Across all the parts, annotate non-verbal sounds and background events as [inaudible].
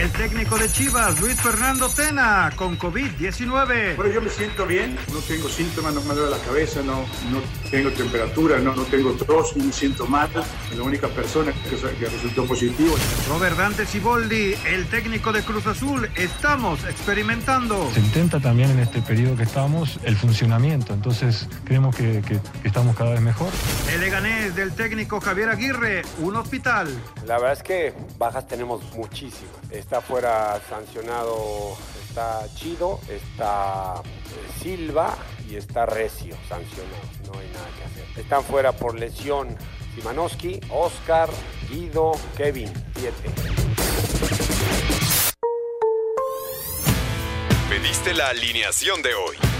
el técnico de Chivas, Luis Fernando Tena, con COVID-19. Bueno, yo me siento bien, no tengo síntomas, no me duele la cabeza, no, no tengo temperatura, no, no tengo tos, no me siento mal. La única persona que, que resultó positivo. Robert Dante Siboldi, el técnico de Cruz Azul, estamos experimentando. Se intenta también en este periodo que estamos el funcionamiento, entonces creemos que, que, que estamos cada vez mejor. El Leganés del técnico Javier Aguirre, un hospital. La verdad es que bajas tenemos muchísimas. Está fuera sancionado, está Chido, está eh, Silva y está Recio sancionado. No hay nada que hacer. Están fuera por lesión Simanowski, Oscar, Guido, Kevin, 7. Pediste la alineación de hoy.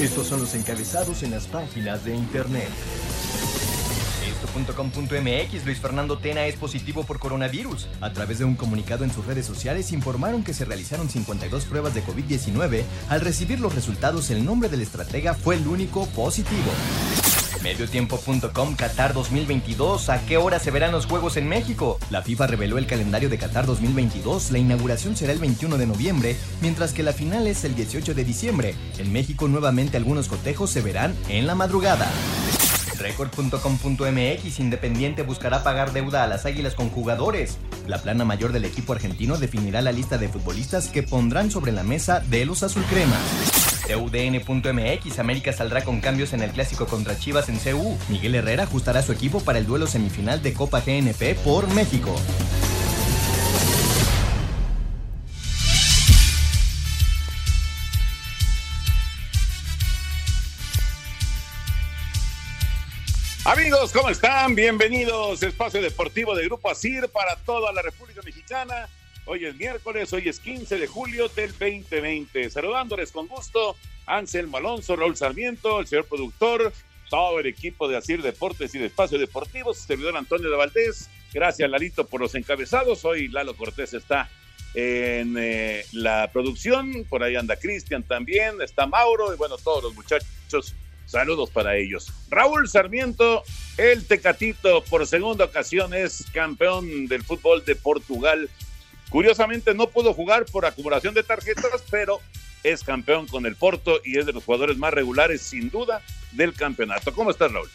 Estos son los encabezados en las páginas de internet. Esto.com.mx Luis Fernando Tena es positivo por coronavirus. A través de un comunicado en sus redes sociales informaron que se realizaron 52 pruebas de COVID-19. Al recibir los resultados, el nombre del estratega fue el único positivo. Mediotiempo.com Qatar 2022. ¿A qué hora se verán los Juegos en México? La FIFA reveló el calendario de Qatar 2022. La inauguración será el 21 de noviembre, mientras que la final es el 18 de diciembre. En México nuevamente algunos cotejos se verán en la madrugada. Record.com.mx Independiente buscará pagar deuda a las Águilas con jugadores. La plana mayor del equipo argentino definirá la lista de futbolistas que pondrán sobre la mesa de los azulcremas. TUDN.mx América saldrá con cambios en el clásico contra Chivas en CU. Miguel Herrera ajustará su equipo para el duelo semifinal de Copa GNP por México. Amigos, ¿cómo están? Bienvenidos. Espacio Deportivo de Grupo ASIR para toda la República Mexicana. Hoy es miércoles, hoy es 15 de julio del 2020. Saludándoles con gusto, Anselmo Alonso, Raúl Sarmiento, el señor productor, todo el equipo de ASIR Deportes y de Espacio Deportivo, su servidor Antonio de Valdés. Gracias, Lalito, por los encabezados. Hoy Lalo Cortés está en eh, la producción. Por ahí anda Cristian también, está Mauro y bueno, todos los muchachos. Saludos para ellos. Raúl Sarmiento, el Tecatito, por segunda ocasión es campeón del fútbol de Portugal. Curiosamente no pudo jugar por acumulación de tarjetas, pero es campeón con el Porto y es de los jugadores más regulares, sin duda, del campeonato. ¿Cómo estás, Raúl?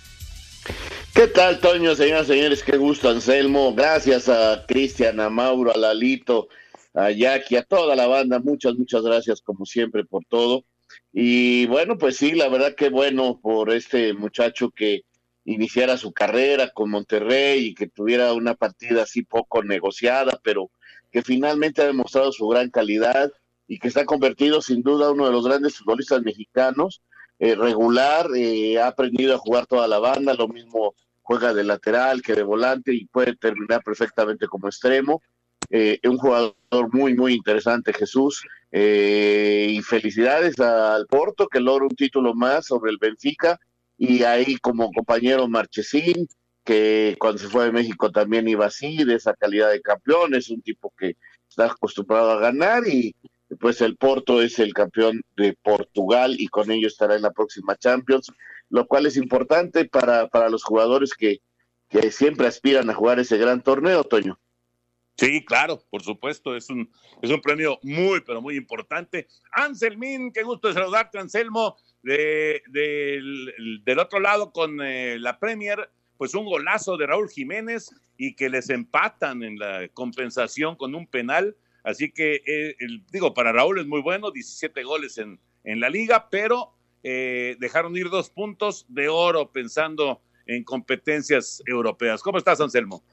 ¿Qué tal, Toño, señoras y señores? Qué gusto, Anselmo. Gracias a Cristian, a Mauro, a Lalito, a Jackie, a toda la banda. Muchas, muchas gracias, como siempre, por todo. Y bueno, pues sí, la verdad que bueno por este muchacho que iniciara su carrera con Monterrey y que tuviera una partida así poco negociada, pero que finalmente ha demostrado su gran calidad y que está convertido sin duda uno de los grandes futbolistas mexicanos, eh, regular, eh, ha aprendido a jugar toda la banda, lo mismo juega de lateral que de volante y puede terminar perfectamente como extremo. Eh, un jugador muy, muy interesante, Jesús. Eh, y felicidades al Porto que logra un título más sobre el Benfica. Y ahí como compañero Marchesín, que cuando se fue de México también iba así, de esa calidad de campeón, es un tipo que está acostumbrado a ganar y pues el Porto es el campeón de Portugal y con ello estará en la próxima Champions, lo cual es importante para, para los jugadores que, que siempre aspiran a jugar ese gran torneo, Toño. Sí, claro, por supuesto, es un, es un premio muy, pero muy importante. Anselmín, qué gusto saludarte, Anselmo, de, del, del otro lado con eh, la Premier, pues un golazo de Raúl Jiménez y que les empatan en la compensación con un penal. Así que, eh, digo, para Raúl es muy bueno, 17 goles en, en la liga, pero eh, dejaron ir dos puntos de oro pensando en competencias europeas. ¿Cómo estás, Anselmo?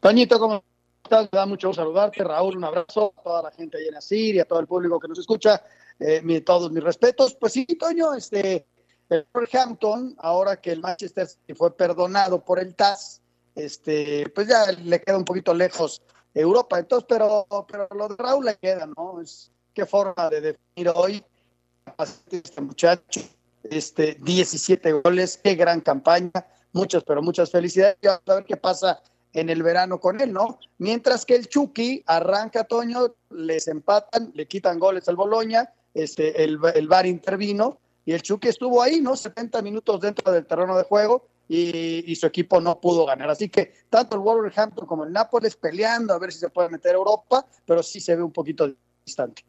Toñito, ¿cómo me da mucho gusto saludarte, Raúl, un abrazo a toda la gente allá en Asir a todo el público que nos escucha, eh, todos mis respetos. Pues sí, Toño, este, el Hampton, ahora que el Manchester fue perdonado por el TAS, este, pues ya le queda un poquito lejos Europa. Entonces, pero, pero lo de Raúl le queda, ¿no? Es qué forma de definir hoy este muchacho, este, 17 goles, qué gran campaña, muchas, pero muchas felicidades. Vamos a ver qué pasa en el verano con él, ¿no? Mientras que el Chucky arranca Toño, les empatan, le quitan goles al Boloña, este, el, el VAR intervino y el Chucky estuvo ahí, ¿no? 70 minutos dentro del terreno de juego y, su equipo no pudo ganar. Así que tanto el Wolverhampton como el Nápoles peleando a ver si se puede meter a Europa, pero sí se ve un poquito distante.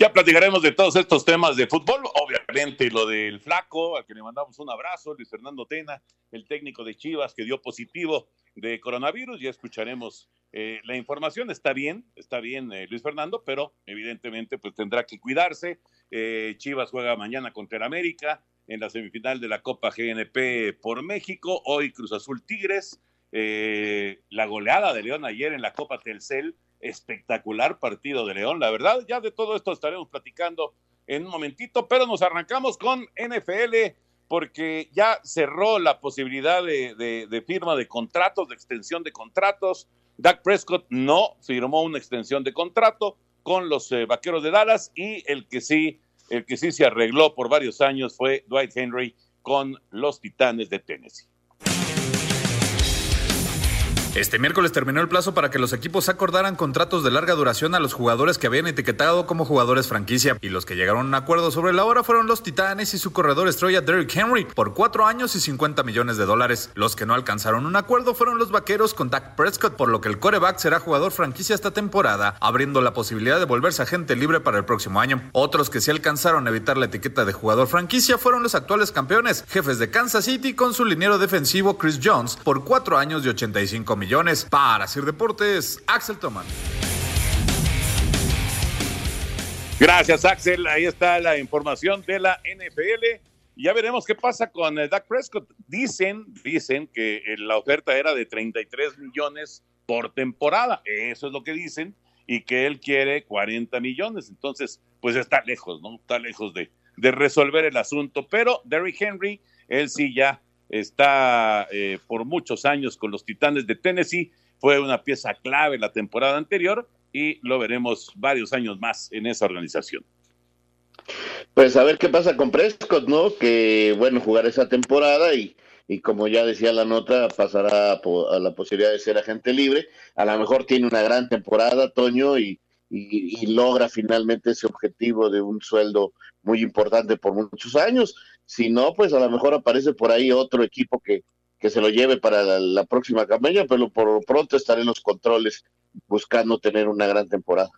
Ya platicaremos de todos estos temas de fútbol, obviamente lo del flaco, al que le mandamos un abrazo, Luis Fernando Tena, el técnico de Chivas que dio positivo de coronavirus, ya escucharemos eh, la información, está bien, está bien eh, Luis Fernando, pero evidentemente pues tendrá que cuidarse, eh, Chivas juega mañana contra el América en la semifinal de la Copa GNP por México, hoy Cruz Azul Tigres, la goleada de León ayer en la Copa Telcel, espectacular partido de León, la verdad. Ya de todo esto estaremos platicando en un momentito, pero nos arrancamos con NFL porque ya cerró la posibilidad de, firma de contratos, de extensión de contratos. Dak Prescott no firmó una extensión de contrato con los eh, Vaqueros de Dallas y el que sí, el que sí se arregló por varios años fue Dwight Henry con los Titanes de Tennessee. Este miércoles terminó el plazo para que los equipos acordaran contratos de larga duración a los jugadores que habían etiquetado como jugadores franquicia y los que llegaron a un acuerdo sobre la hora fueron los Titanes y su corredor estrella Derrick Henry por cuatro años y 50 millones de dólares. Los que no alcanzaron un acuerdo fueron los Vaqueros con Dak Prescott, por lo que el coreback será jugador franquicia esta temporada, abriendo la posibilidad de volverse agente libre para el próximo año. Otros que sí alcanzaron a evitar la etiqueta de jugador franquicia fueron los actuales campeones, jefes de Kansas City con su liniero defensivo Chris Jones por cuatro años y 85 millones. Para Sir Deportes, Axel Toman. Gracias, Axel. Ahí está la información de la NFL. Ya veremos qué pasa con eh, Dak Prescott. Dicen, dicen que eh, la oferta era de 33 millones por temporada. Eso es lo que dicen. Y que él quiere 40 millones. Entonces, pues está lejos, ¿no? Está lejos de, de resolver el asunto. Pero Derrick Henry, él sí ya está eh, por muchos años con los Titanes de Tennessee, fue una pieza clave la temporada anterior y lo veremos varios años más en esa organización. Pues a ver qué pasa con Prescott, ¿no? Que bueno, jugar esa temporada y, y como ya decía la nota, pasará a, la posibilidad de ser agente libre. A lo mejor tiene una gran temporada, Toño, y, y, logra finalmente ese objetivo de un sueldo muy importante por muchos años. Si no, pues a lo mejor aparece por ahí otro equipo que, que se lo lleve para la, próxima campaña, pero por lo pronto estaré en los controles buscando tener una gran temporada.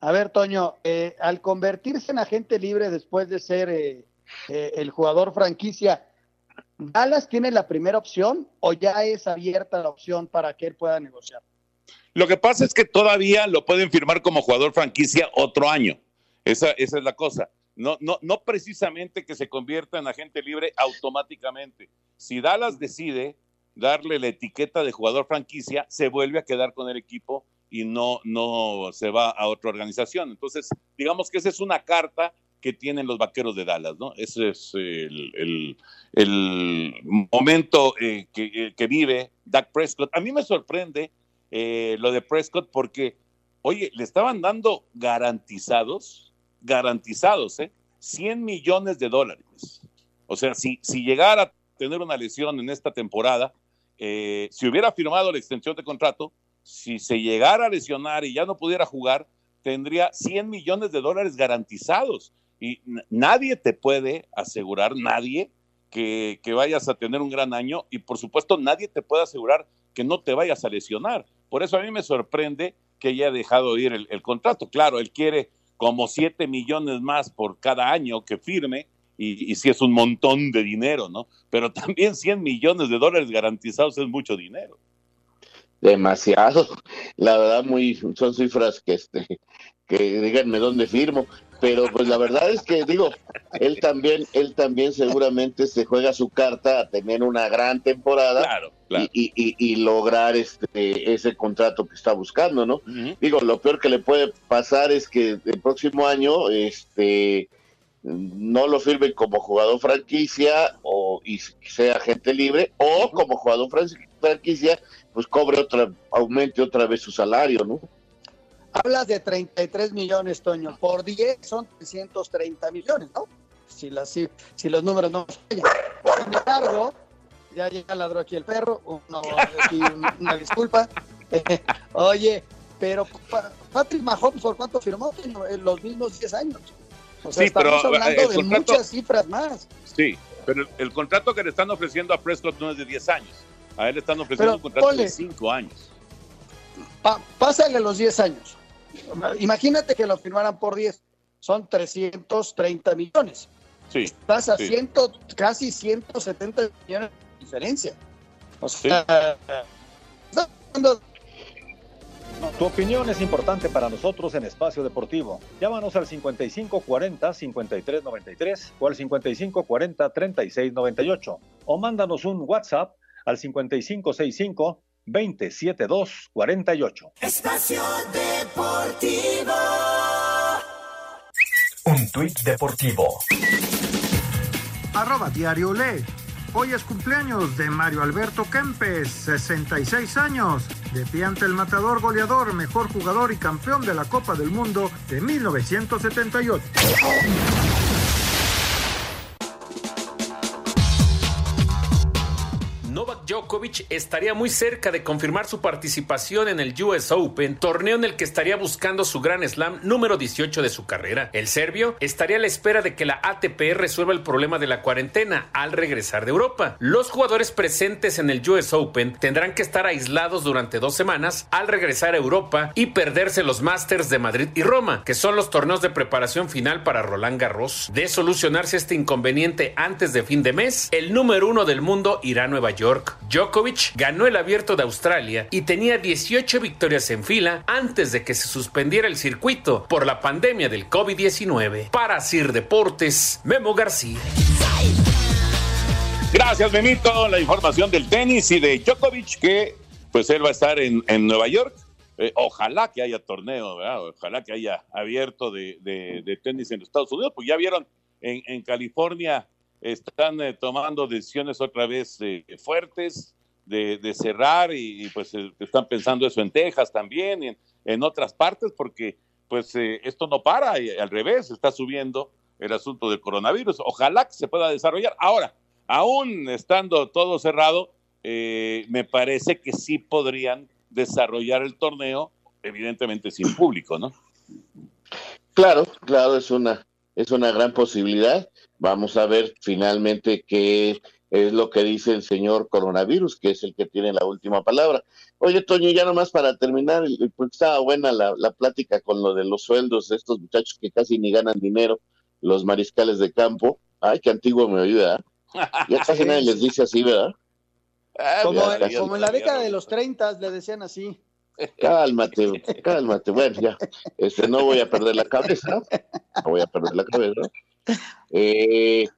A ver, Toño, eh, al convertirse en agente libre después de ser eh, eh, el jugador franquicia, ¿Dallas tiene la primera opción o ya es abierta la opción para que él pueda negociar? Lo que pasa es que todavía lo pueden firmar como jugador franquicia otro año. Esa, es la cosa. No, precisamente que se convierta en agente libre automáticamente. Si Dallas decide darle la etiqueta de jugador franquicia, se vuelve a quedar con el equipo y no, se va a otra organización. Entonces, digamos que esa es una carta que tienen los vaqueros de Dallas, ¿no? Ese es el, momento eh, que, que, vive Dak Prescott. A mí me sorprende eh, lo de Prescott porque, oye, le estaban dando garantizados, garantizados, ¿eh? 100 millones de dólares. O sea, si, si llegara a tener una lesión en esta temporada, eh, si hubiera firmado la extensión de contrato, si se llegara a lesionar y ya no pudiera jugar, tendría 100 millones de dólares garantizados. Y nadie te puede asegurar, nadie, que, que, vayas a tener un gran año y por supuesto nadie te puede asegurar que no te vayas a lesionar. Por eso a mí me sorprende que haya dejado ir el, contrato. Claro, él quiere como 7 millones más por cada año que firme, y, y si es un montón de dinero, ¿no? Pero también 100 millones de dólares garantizados es mucho dinero. Demasiado. La verdad, muy, son cifras que, este, que díganme dónde firmo pero pues la verdad es que digo, él también, él también seguramente se juega su carta a tener una gran temporada Y, y, lograr este ese contrato que está buscando, ¿no? Digo, lo peor que le puede pasar es que el próximo año, este no lo firmen como jugador franquicia o y sea gente libre o como jugador franquicia, pues cobre otra, aumente otra vez su salario, ¿no? Hablas de 33 millones, Toño. Por 10 son 330 millones, ¿no? Si, las, si, si los números no fallan. Sin embargo, ya, ya ladró aquí el perro. No, aquí una disculpa. Oye, pero Patrick Mahomes, ¿por cuánto firmó? En los mismos 10 años. O sea, Sí, estamos pero, hablando eh, de el contrato- muchas cifras más. Sí, pero el, el contrato que le están ofreciendo a Prescott no es de 10 años. A él le están ofreciendo Pero, un contrato ponle- de 5 años. Pa- pásale los 10 años. Imagínate que lo firmaran por 10. Son 330 millones. Sí. Estás a sí. ciento, casi 170 millones de diferencia. O sea, hablando Tu opinión es importante para nosotros en Espacio Deportivo. Llámanos al 5540-5393 o al 5540-3698 o mándanos un WhatsApp al 5565-27248. Espacio Deportivo. Un tuit deportivo. Arroba Diario Le. Hoy es cumpleaños de Mario Alberto Kempes, 66 años, de pie ante el matador goleador, mejor jugador y campeón de la Copa del Mundo de 1978. Djokovic estaría muy cerca de confirmar su participación en el US Open, torneo en el que estaría buscando su Grand Slam número 18 de su carrera. El serbio estaría a la espera de que la ATP resuelva el problema de la cuarentena al regresar de Europa. Los jugadores presentes en el US Open tendrán que estar aislados durante dos semanas al regresar a Europa y perderse los Masters de Madrid y Roma, que son los torneos de preparación final para Roland Garros. De solucionarse este inconveniente antes de fin de mes, el número uno del mundo irá a Nueva York. Djokovic ganó el abierto de Australia y tenía 18 victorias en fila antes de que se suspendiera el circuito por la pandemia del COVID-19. Para Sir Deportes, Memo García. Gracias, Memito. La información del tenis y de Djokovic, que pues él va a estar en, Nueva York. Eh, ojalá que haya torneo. Ojalá que haya abierto de, de- tenis en Estados Unidos, pues ya vieron en California están eh, tomando decisiones otra vez eh, fuertes de, de cerrar y, y, pues eh, están pensando eso en Texas también y en, en otras partes porque pues eh, esto no para y al revés está subiendo el asunto del coronavirus. Ojalá que se pueda desarrollar. Ahora, aún estando todo cerrado, eh, me parece que sí podrían desarrollar el torneo, evidentemente sin público, ¿no? Claro, claro, es una, es una gran posibilidad. Vamos a ver finalmente qué es lo que dice el señor coronavirus, que es el que tiene la última palabra. Oye, Toño, ya nomás para terminar, porque estaba buena la, la plática con lo de los sueldos de estos muchachos que casi ni ganan dinero, los mariscales de campo. Ay, qué antiguo me ¿verdad? Ya [laughs] casi nadie les dice así, ¿verdad? como, ya, ya, como en la década de los 30 le decían así. Cálmate, cálmate. Bueno, ya, este, no voy a perder la cabeza. No voy a perder la cabeza. Eh,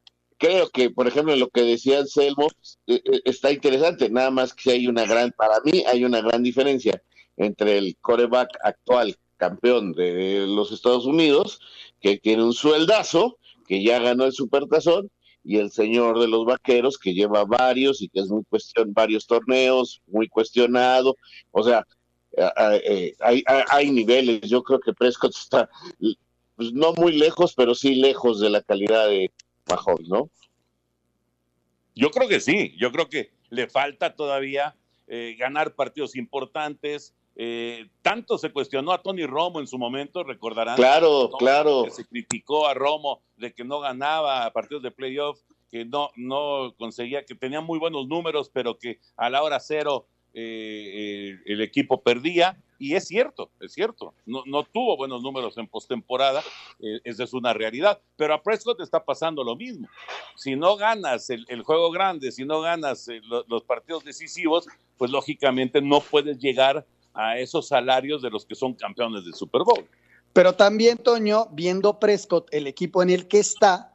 creo que, por ejemplo, lo que decía Anselmo eh, eh, está interesante. Nada más que hay una gran, para mí hay una gran diferencia entre el coreback actual, campeón de los Estados Unidos, que tiene un sueldazo, que ya ganó el supertazón, y el señor de los vaqueros, que lleva varios y que es muy cuestión, varios torneos, muy cuestionado. O sea, eh, hay niveles. Yo creo que Prescott está pues, no muy lejos, pero sí lejos de la calidad de Mahomes, ¿no? Yo creo que sí, yo creo que le falta todavía eh, ganar partidos importantes. Eh, tanto se cuestionó a Tony Romo en su momento, recordarán. Claro, claro. Que se criticó a Romo de que no ganaba partidos de playoff, que no, no conseguía, que tenía muy buenos números, pero que a la hora cero eh, eh, el equipo perdía. Y es cierto, es cierto. No, no tuvo buenos números en postemporada, eh, esa es una realidad. Pero a Prescott está pasando lo mismo. Si no ganas el, el juego grande, si no ganas eh, lo- los partidos decisivos, pues lógicamente no puedes llegar a esos salarios de los que son campeones del Super Bowl. Pero también, Toño, viendo Prescott, el equipo en el que está,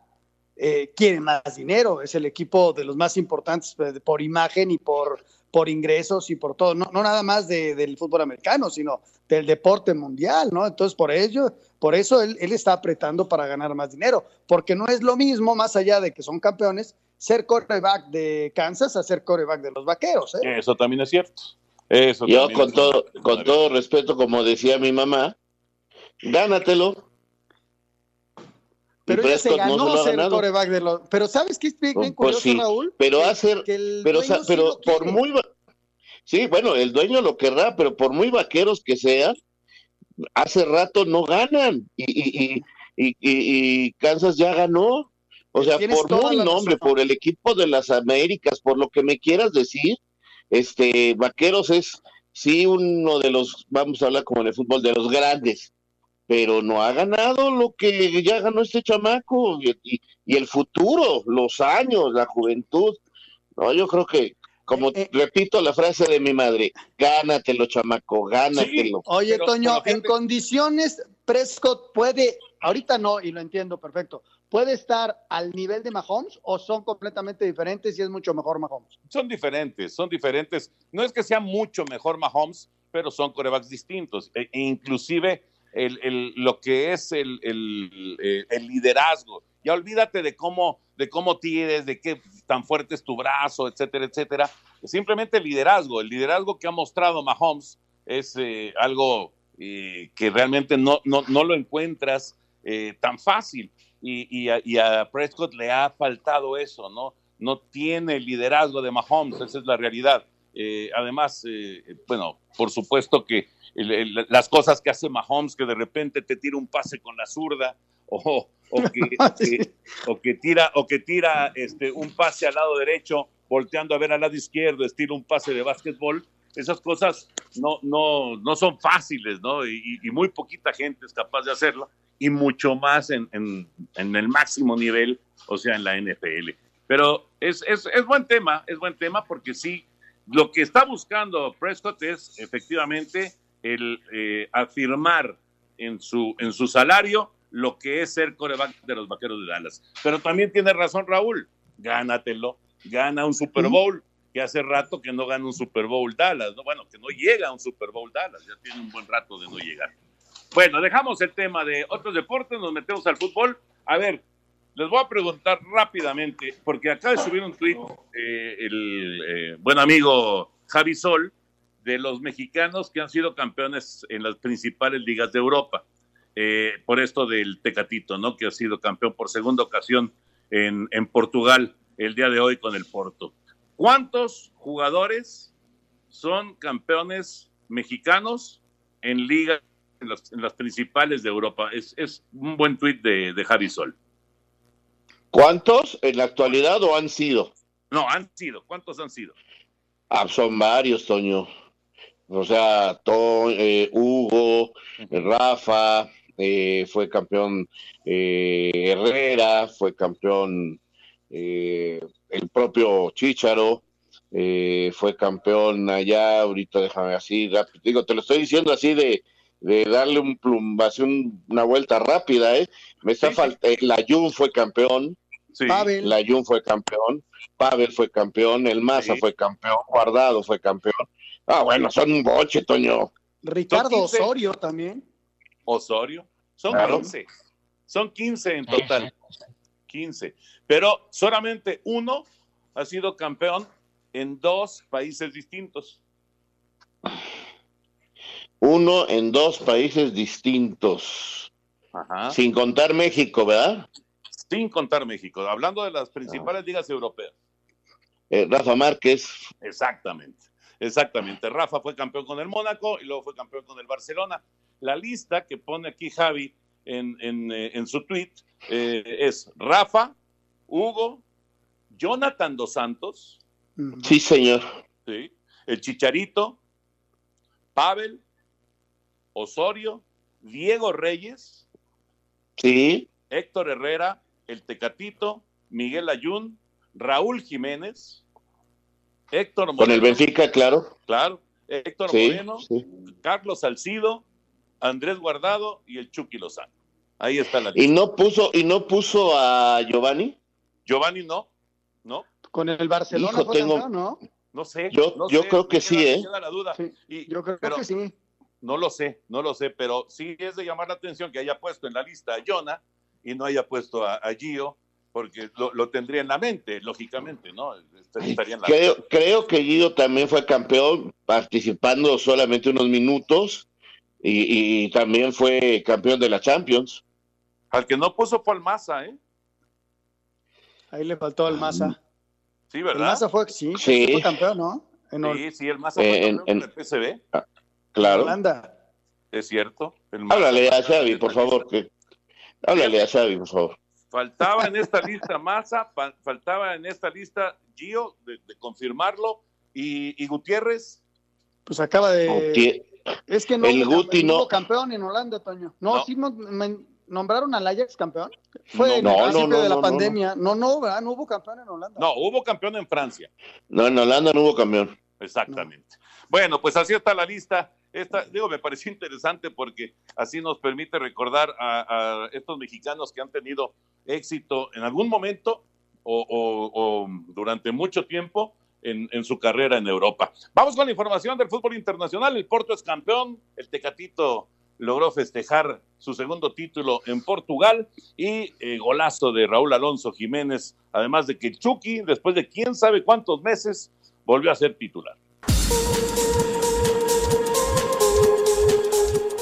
eh, quiere más dinero. Es el equipo de los más importantes eh, por imagen y por, por ingresos y por todo. No, no nada más de- del fútbol americano, sino del deporte mundial, ¿no? Entonces, por ello, por eso él, él está apretando para ganar más dinero. Porque no es lo mismo, más allá de que son campeones, ser coreback de Kansas a ser coreback de los vaqueros. ¿eh? Eso también es cierto. Eso Yo también con es todo, cierto. con todo respeto, como decía mi mamá, gánatelo. Pero ella se no ganó lo ha ser ganado. coreback de los. Pero ¿sabes qué es bien, Pues curioso, sí, Raúl? pero Que- hacer, que el pero, sa- pero por muy, sí, bueno, el dueño lo querrá, pero por muy vaqueros que sean, hace rato no ganan y, y, y, Kansas ya ganó. O sea, por muy nombre, por el equipo de las Américas, por lo que me quieras decir, este, Vaqueros es sí uno de los, vamos a hablar como en el fútbol, de los grandes, pero no ha ganado lo que ya ganó este chamaco y, y- y el futuro, los años, la juventud. No, yo creo que, como Eh, repito la frase de mi madre, gánatelo, chamaco, gánatelo. Oye, Pero- Toño, pero en condiciones, Prescott puede, ahorita no, y lo entiendo perfecto, ¿puede estar al nivel de Mahomes o son completamente diferentes y es mucho mejor Mahomes? Son diferentes, son diferentes. No es que sea mucho mejor Mahomes, pero son corebacks distintos. E, e inclusive el, lo que es eh, el liderazgo. Ya olvídate de cómo, de cómo tires, de qué tan fuerte es tu brazo, etcétera, etcétera. Simplemente el liderazgo. El liderazgo que ha mostrado Mahomes es eh, algo eh, que realmente no, no, no lo encuentras tan fácil. Y a, y a Prescott le ha faltado eso, ¿no? No tiene el liderazgo de Mahomes, esa es la realidad. Eh, además, eh, bueno, por supuesto que el- el- las cosas que hace Mahomes, que de repente te tira un pase con la zurda, o, o que, [laughs] que- o que tira, o que tira este, un pase al lado derecho, volteando a ver al lado izquierdo, estilo un pase de básquetbol, esas cosas no, no, no son fáciles, ¿no? Y, y- y muy poquita gente es capaz de hacerlo, y mucho más en, en- en el máximo nivel, o sea, en la NFL. Pero es, es, es buen tema, es buen tema porque sí, lo que está buscando Prescott es efectivamente el eh, afirmar en su, en su salario lo que es ser coreback de los vaqueros de Dallas. Pero también tiene razón Raúl, gánatelo, gana un Super Bowl, que hace rato que no gana un Super Bowl Dallas, ¿no? bueno, que no llega a un Super Bowl Dallas, ya tiene un buen rato de no llegar. Bueno, dejamos el tema de otros deportes, nos metemos al fútbol. A ver, les voy a preguntar rápidamente, porque acaba de subir un tuit eh, el eh, buen amigo Javi Sol de los mexicanos que han sido campeones en las principales ligas de Europa. Eh, por esto del Tecatito, ¿no? Que ha sido campeón por segunda ocasión en, en Portugal el día de hoy con el Porto. ¿Cuántos jugadores son campeones mexicanos en ligas, en las principales de Europa? Es, es un buen tuit de, de Javi Sol. ¿Cuántos en la actualidad o han sido? No, han sido. ¿Cuántos han sido? Ah, son varios, Toño. O sea, To- eh, Hugo, Rafa, eh, fue campeón eh, Herrera, fue campeón eh, el propio Chícharo, eh, fue campeón allá, ahorita déjame así, rápido. digo, te lo estoy diciendo así de, de darle un plum, así un- una vuelta rápida, ¿eh? Me está faltando, la Jun fue campeón, Pavel. la Jun fue campeón, Pavel fue campeón, el Maza fue campeón, Guardado fue campeón. Ah, bueno, son un boche, Toño. Ricardo Son 15. Osorio también. Osorio. Son Claro. 15. Son 15 en total. 15. Pero solamente uno ha sido campeón en dos países distintos. Uno en dos países distintos. Ajá. Sin contar México, ¿verdad? Sin contar México. Hablando de las principales ligas europeas. Eh, Rafa Márquez, Exactamente. Exactamente. Rafa fue campeón con el Mónaco y luego fue campeón con el Barcelona. La lista que pone aquí Javi en, en, eh, en su tweet eh, es Rafa, Hugo, Jonathan Dos Santos, sí, señor. ¿sí? el Chicharito, Pavel, Osorio, Diego Reyes, Sí, Héctor Herrera, el Tecatito, Miguel Ayun, Raúl Jiménez, Héctor Moreno. con el Benfica, claro. Claro, Héctor Sí, Moreno, sí. Carlos Salcido, Andrés Guardado y el Chucky Lozano. Ahí está la Y lista. no puso, y no puso a Giovanni. Giovanni no, no, Con el Barcelona Hijo, fue tengo- campeón, ¿no? no sé. Yo- no yo sé, creo que sí, ¿eh? me queda la duda. Sí, Y- Yo creo pero que sí. no lo sé, no lo sé, pero sí es de llamar la atención que haya puesto en la lista a Jonah y no haya puesto a, a Gio. porque lo, lo tendría en la mente, lógicamente, ¿no? Estaría en la Creo, creo que Guido también fue campeón participando solamente unos minutos y, y también fue campeón de la Champions. Al que no puso fue al Maza, ¿eh? Ahí le faltó al Maza. Sí, El ¿verdad? Maza fue, sí, Sí. fue campeón, ¿no? En Sí, sí, el Maza fue Eh, en- campeón en- el PSV, Claro. Holanda. es cierto. El Háblale a Xavi, por favor. Que... Háblale a Xavi, por favor. Faltaba en esta [laughs] lista Maza, fa- faltaba en esta lista Gio, de, de confirmarlo, y, y Gutiérrez. Pues acaba de. Guti- Es que no, El hubo, Guti no campeón en Holanda, Toño. No, No. sí men- nombraron al Ajax campeón. Fue en el no, principio no, de la no, no, pandemia. No, no, ¿verdad? No hubo campeón en Holanda. No, hubo campeón en Francia. No, en Holanda no hubo campeón. Exactamente. Bueno, pues así está la lista. Esta, digo, me pareció interesante porque así nos permite recordar a, a estos mexicanos que han tenido éxito en algún momento o, o- o durante mucho tiempo en, en su carrera en Europa. Vamos con la información del fútbol internacional. El Porto es campeón. El Tecatito logró festejar su segundo título en Portugal y eh, golazo de Raúl Alonso Jiménez. Además de que Chucky, después de quién sabe cuántos meses, volvió a ser titular.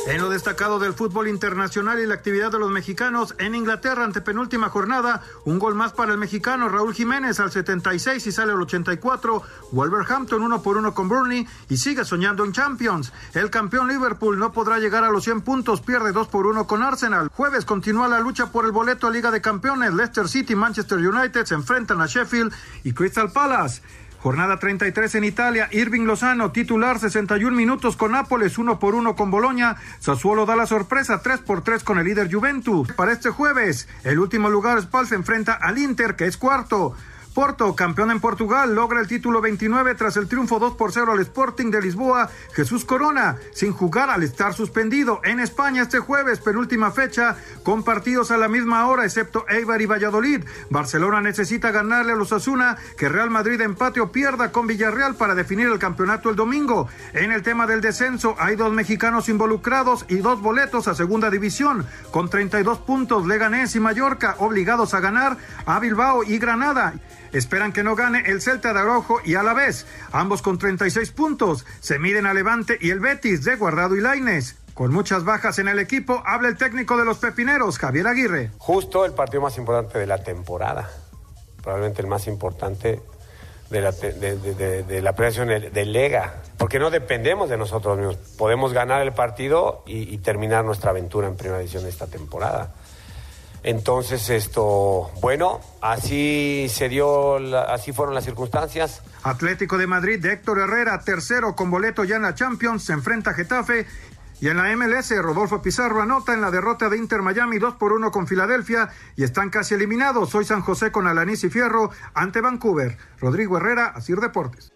En lo destacado del fútbol internacional y la actividad de los mexicanos en Inglaterra ante penúltima jornada, un gol más para el mexicano Raúl Jiménez al 76 y sale al 84, Wolverhampton uno por uno con Burnley y sigue soñando en Champions. El campeón Liverpool no podrá llegar a los 100 puntos, pierde 2 por 1 con Arsenal. Jueves continúa la lucha por el boleto a Liga de Campeones, Leicester City y Manchester United se enfrentan a Sheffield y Crystal Palace. Jornada 33 en Italia, Irving Lozano, titular 61 minutos con Nápoles, 1 por 1 con Boloña. Sassuolo da la sorpresa 3 por 3 con el líder Juventus. Para este jueves, el último lugar Spal se enfrenta al Inter, que es cuarto. Porto, campeón en Portugal, logra el título 29 tras el triunfo 2 por 0 al Sporting de Lisboa. Jesús Corona, sin jugar al estar suspendido. En España este jueves, penúltima fecha, con partidos a la misma hora, excepto Eibar y Valladolid. Barcelona necesita ganarle a los Asuna, que Real Madrid empate o pierda con Villarreal para definir el campeonato el domingo. En el tema del descenso, hay dos mexicanos involucrados y dos boletos a segunda división, con 32 puntos Leganés y Mallorca, obligados a ganar a Bilbao y Granada. Esperan que no gane el Celta de Araujo y a la vez, ambos con 36 puntos, se miden a Levante y el Betis de Guardado y Laines. Con muchas bajas en el equipo, habla el técnico de los pepineros, Javier Aguirre. Justo el partido más importante de la temporada, probablemente el más importante de la, de, de- de- Lega, porque no dependemos de nosotros mismos. Podemos ganar el partido y, y terminar nuestra aventura en primera división de esta temporada. Entonces, esto, bueno, así se dio, la- así fueron las circunstancias. Atlético de Madrid de Héctor Herrera, tercero con boleto ya en la Champions, se enfrenta a Getafe. Y en la MLS, Rodolfo Pizarro anota en la derrota de Inter Miami 2 por 1 con Filadelfia y están casi eliminados. Hoy San José con Alanis y Fierro ante Vancouver. Rodrigo Herrera, Asir Deportes.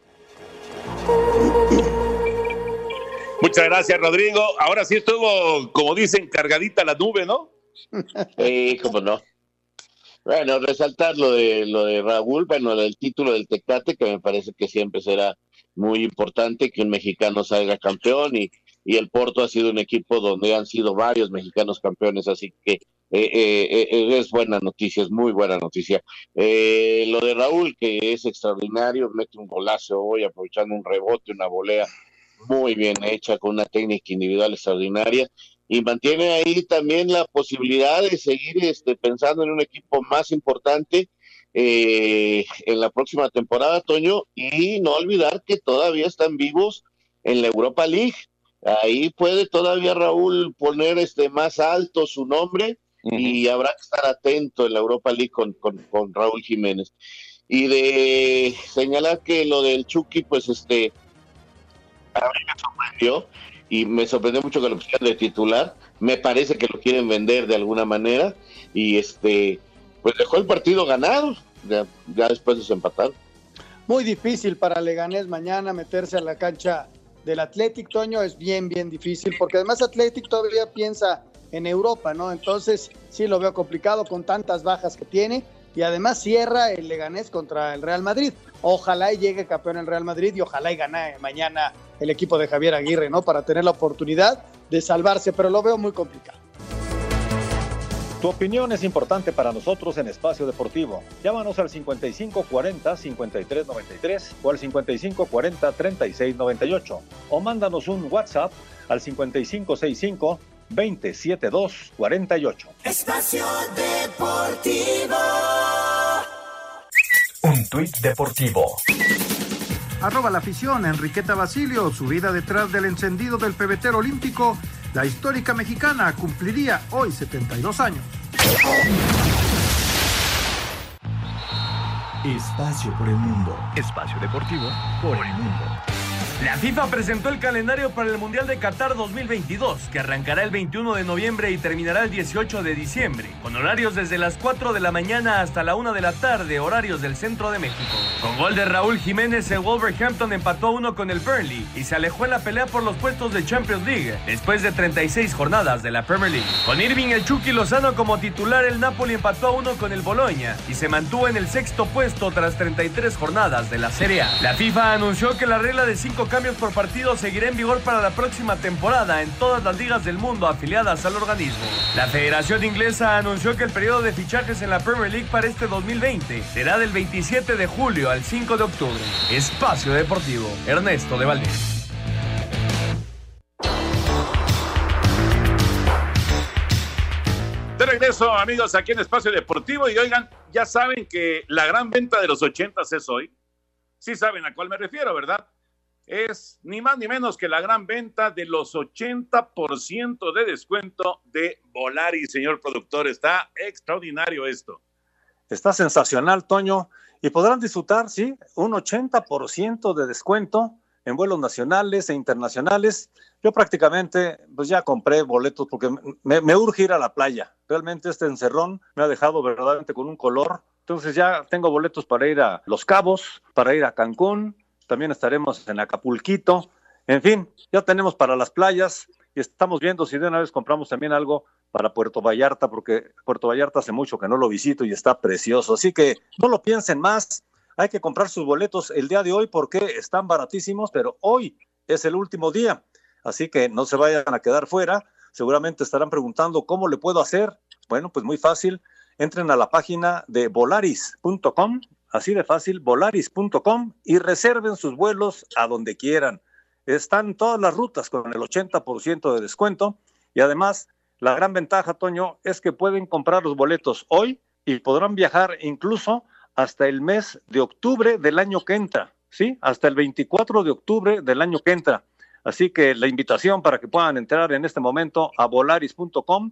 Muchas gracias, Rodrigo. Ahora sí estuvo, como dicen, cargadita la nube, ¿no? Sí, cómo no. Bueno, resaltar lo de lo de Raúl, bueno, el título del Tecate, que me parece que siempre será muy importante que un mexicano salga campeón y, y el Porto ha sido un equipo donde han sido varios mexicanos campeones, así que eh, eh, eh, es buena noticia, es muy buena noticia. Eh, lo de Raúl, que es extraordinario, mete un golazo hoy aprovechando un rebote, una volea muy bien hecha, con una técnica individual extraordinaria y mantiene ahí también la posibilidad de seguir este, pensando en un equipo más importante eh, en la próxima temporada, Toño, y no olvidar que todavía están vivos en la Europa League. Ahí puede todavía Raúl poner este más alto su nombre y habrá que estar atento en la Europa League con, con, con Raúl Jiménez. Y de señalar que lo del Chucky, pues este, a mí me sorprendió y me sorprendió mucho que lo pusieran de titular. Me parece que lo quieren vender de alguna manera y este, pues dejó el partido ganado. Ya, ya después desempataron. Muy difícil para Leganés mañana meterse a la cancha del Athletic, Toño, es bien, bien difícil, porque además Athletic todavía piensa en Europa, ¿no? Entonces sí lo veo complicado con tantas bajas que tiene y además cierra el Leganés contra el Real Madrid. Ojalá y llegue campeón el Real Madrid y ojalá y gane mañana el equipo de Javier Aguirre, ¿no? Para tener la oportunidad de salvarse, pero lo veo muy complicado. Tu opinión es importante para nosotros en Espacio Deportivo. Llámanos al 5540-5393 o al 5540-3698 o mándanos un WhatsApp al 5565-27248. Espacio Deportivo. Un tuit deportivo. Arroba la afición, Enriqueta Basilio, su vida detrás del encendido del pebetero olímpico, la histórica mexicana cumpliría hoy 72 años. Espacio por el mundo. Espacio deportivo por el mundo. La FIFA presentó el calendario para el Mundial de Qatar 2022, que arrancará el 21 de noviembre y terminará el 18 de diciembre, con horarios desde las 4 de la mañana hasta la 1 de la tarde, horarios del centro de México. Con gol de Raúl Jiménez, el Wolverhampton empató a uno con el Burnley y se alejó en la pelea por los puestos de Champions League después de 36 jornadas de la Premier League. Con Irving el Chucky Lozano como titular, el Napoli empató a uno con el Boloña y se mantuvo en el sexto puesto tras 33 jornadas de la Serie A. La FIFA anunció que la regla de 5 cambios por partido seguirá en vigor para la próxima temporada en todas las ligas del mundo afiliadas al organismo. La Federación Inglesa anunció que el periodo de fichajes en la Premier League para este 2020 será del 27 de julio al 5 de octubre. Espacio Deportivo, Ernesto de Valdés. De regreso, amigos, aquí en Espacio Deportivo. Y oigan, ya saben que la gran venta de los ochentas es hoy. Sí saben a cuál me refiero, ¿verdad? Es ni más ni menos que la gran venta de los 80% de descuento de Volari, señor productor. Está extraordinario esto. Está sensacional, Toño. Y podrán disfrutar, sí, un 80% de descuento en vuelos nacionales e internacionales. Yo prácticamente, pues ya compré boletos porque me, me, urge ir a la playa. Realmente este encerrón me ha dejado verdaderamente con un color. Entonces ya tengo boletos para ir a Los Cabos, para ir a Cancún, también estaremos en Acapulquito. En fin, ya tenemos para las playas y estamos viendo si de una vez compramos también algo para Puerto Vallarta, porque Puerto Vallarta hace mucho que no lo visito y está precioso. Así que no lo piensen más, hay que comprar sus boletos el día de hoy porque están baratísimos, pero hoy es el último día. Así que no se vayan a quedar fuera. Seguramente estarán preguntando cómo le puedo hacer. Bueno, pues muy fácil. Entren a la página de volaris.com, así de fácil, volaris.com y reserven sus vuelos a donde quieran. Están todas las rutas con el 80% de descuento y además la gran ventaja, Toño, es que pueden comprar los boletos hoy y podrán viajar incluso hasta el mes de octubre del año que entra, ¿sí? Hasta el 24 de octubre del año que entra. Así que la invitación para que puedan entrar en este momento a volaris.com.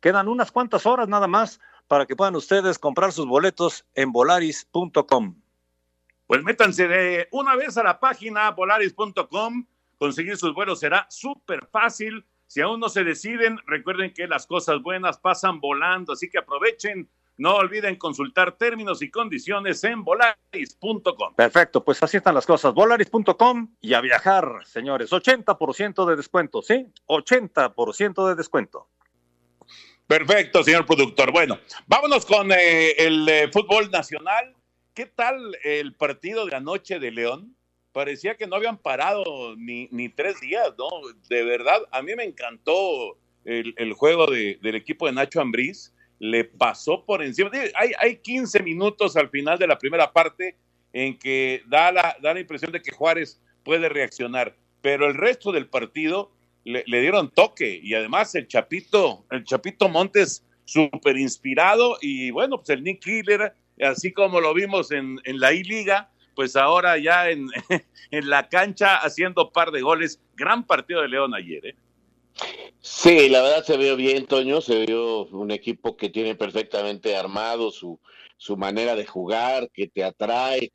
Quedan unas cuantas horas nada más para que puedan ustedes comprar sus boletos en volaris.com. Pues métanse de una vez a la página volaris.com. Conseguir sus vuelos será súper fácil. Si aún no se deciden, recuerden que las cosas buenas pasan volando, así que aprovechen. No olviden consultar términos y condiciones en volaris.com. Perfecto, pues así están las cosas. Volaris.com y a viajar, señores. 80% de descuento, ¿sí? 80% de descuento. Perfecto, señor productor. Bueno, vámonos con eh, el eh, fútbol nacional. ¿Qué tal el partido de anoche de León? Parecía que no habían parado ni, ni tres días, ¿no? De verdad, a mí me encantó el, el juego de, del equipo de Nacho Ambriz. Le pasó por encima. Hay, hay 15 minutos al final de la primera parte en que da la, da la impresión de que Juárez puede reaccionar, pero el resto del partido le, dieron toque y además el Chapito, el Chapito Montes súper inspirado y bueno, pues el Nick Killer, así como lo vimos en, en la I-Liga, pues ahora ya en, [laughs] en, la cancha haciendo par de goles. Gran partido de León ayer, ¿eh? Sí, la verdad se vio bien, Toño, se vio un equipo que tiene perfectamente armado su, su manera de jugar, que te atrae,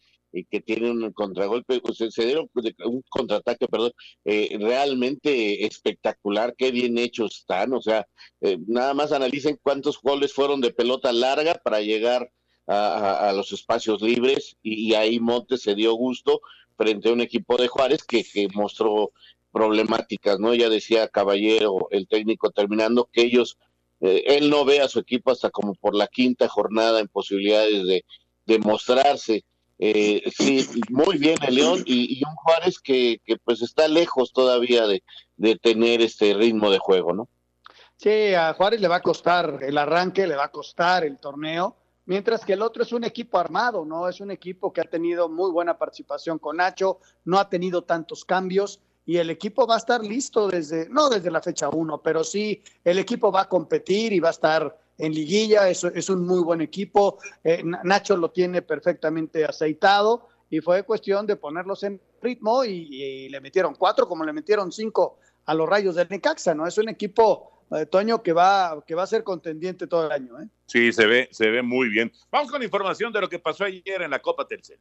que tiene un contragolpe, se, se dieron un contraataque, perdón, eh, realmente espectacular, qué bien hechos están, o sea, eh, nada más analicen cuántos goles fueron de pelota larga para llegar a, los espacios libres y, y, ahí Montes se dio gusto frente a un equipo de Juárez que, que mostró problemáticas, ¿no? Ya decía Caballero, el técnico terminando, que ellos, eh, él no ve a su equipo hasta como por la quinta jornada en posibilidades de, de mostrarse eh, sí, muy bien el León y, y un Juárez que, que, pues está lejos todavía de, de, tener este ritmo de juego, ¿no? Sí, a Juárez le va a costar el arranque, le va a costar el torneo, mientras que el otro es un equipo armado, ¿no? Es un equipo que ha tenido muy buena participación con Nacho, no ha tenido tantos cambios y el equipo va a estar listo desde, no desde la fecha uno, pero sí, el equipo va a competir y va a estar en liguilla, es, es un muy buen equipo, eh, Nacho lo tiene perfectamente aceitado y fue cuestión de ponerlos en ritmo y, le metieron cuatro como le metieron cinco a los rayos del Necaxa, ¿no? Es un equipo eh, Toño, que va, que va a ser contendiente todo el año. ¿eh? Sí, se ve, se ve muy bien. Vamos con información de lo que pasó ayer en la Copa Telcel.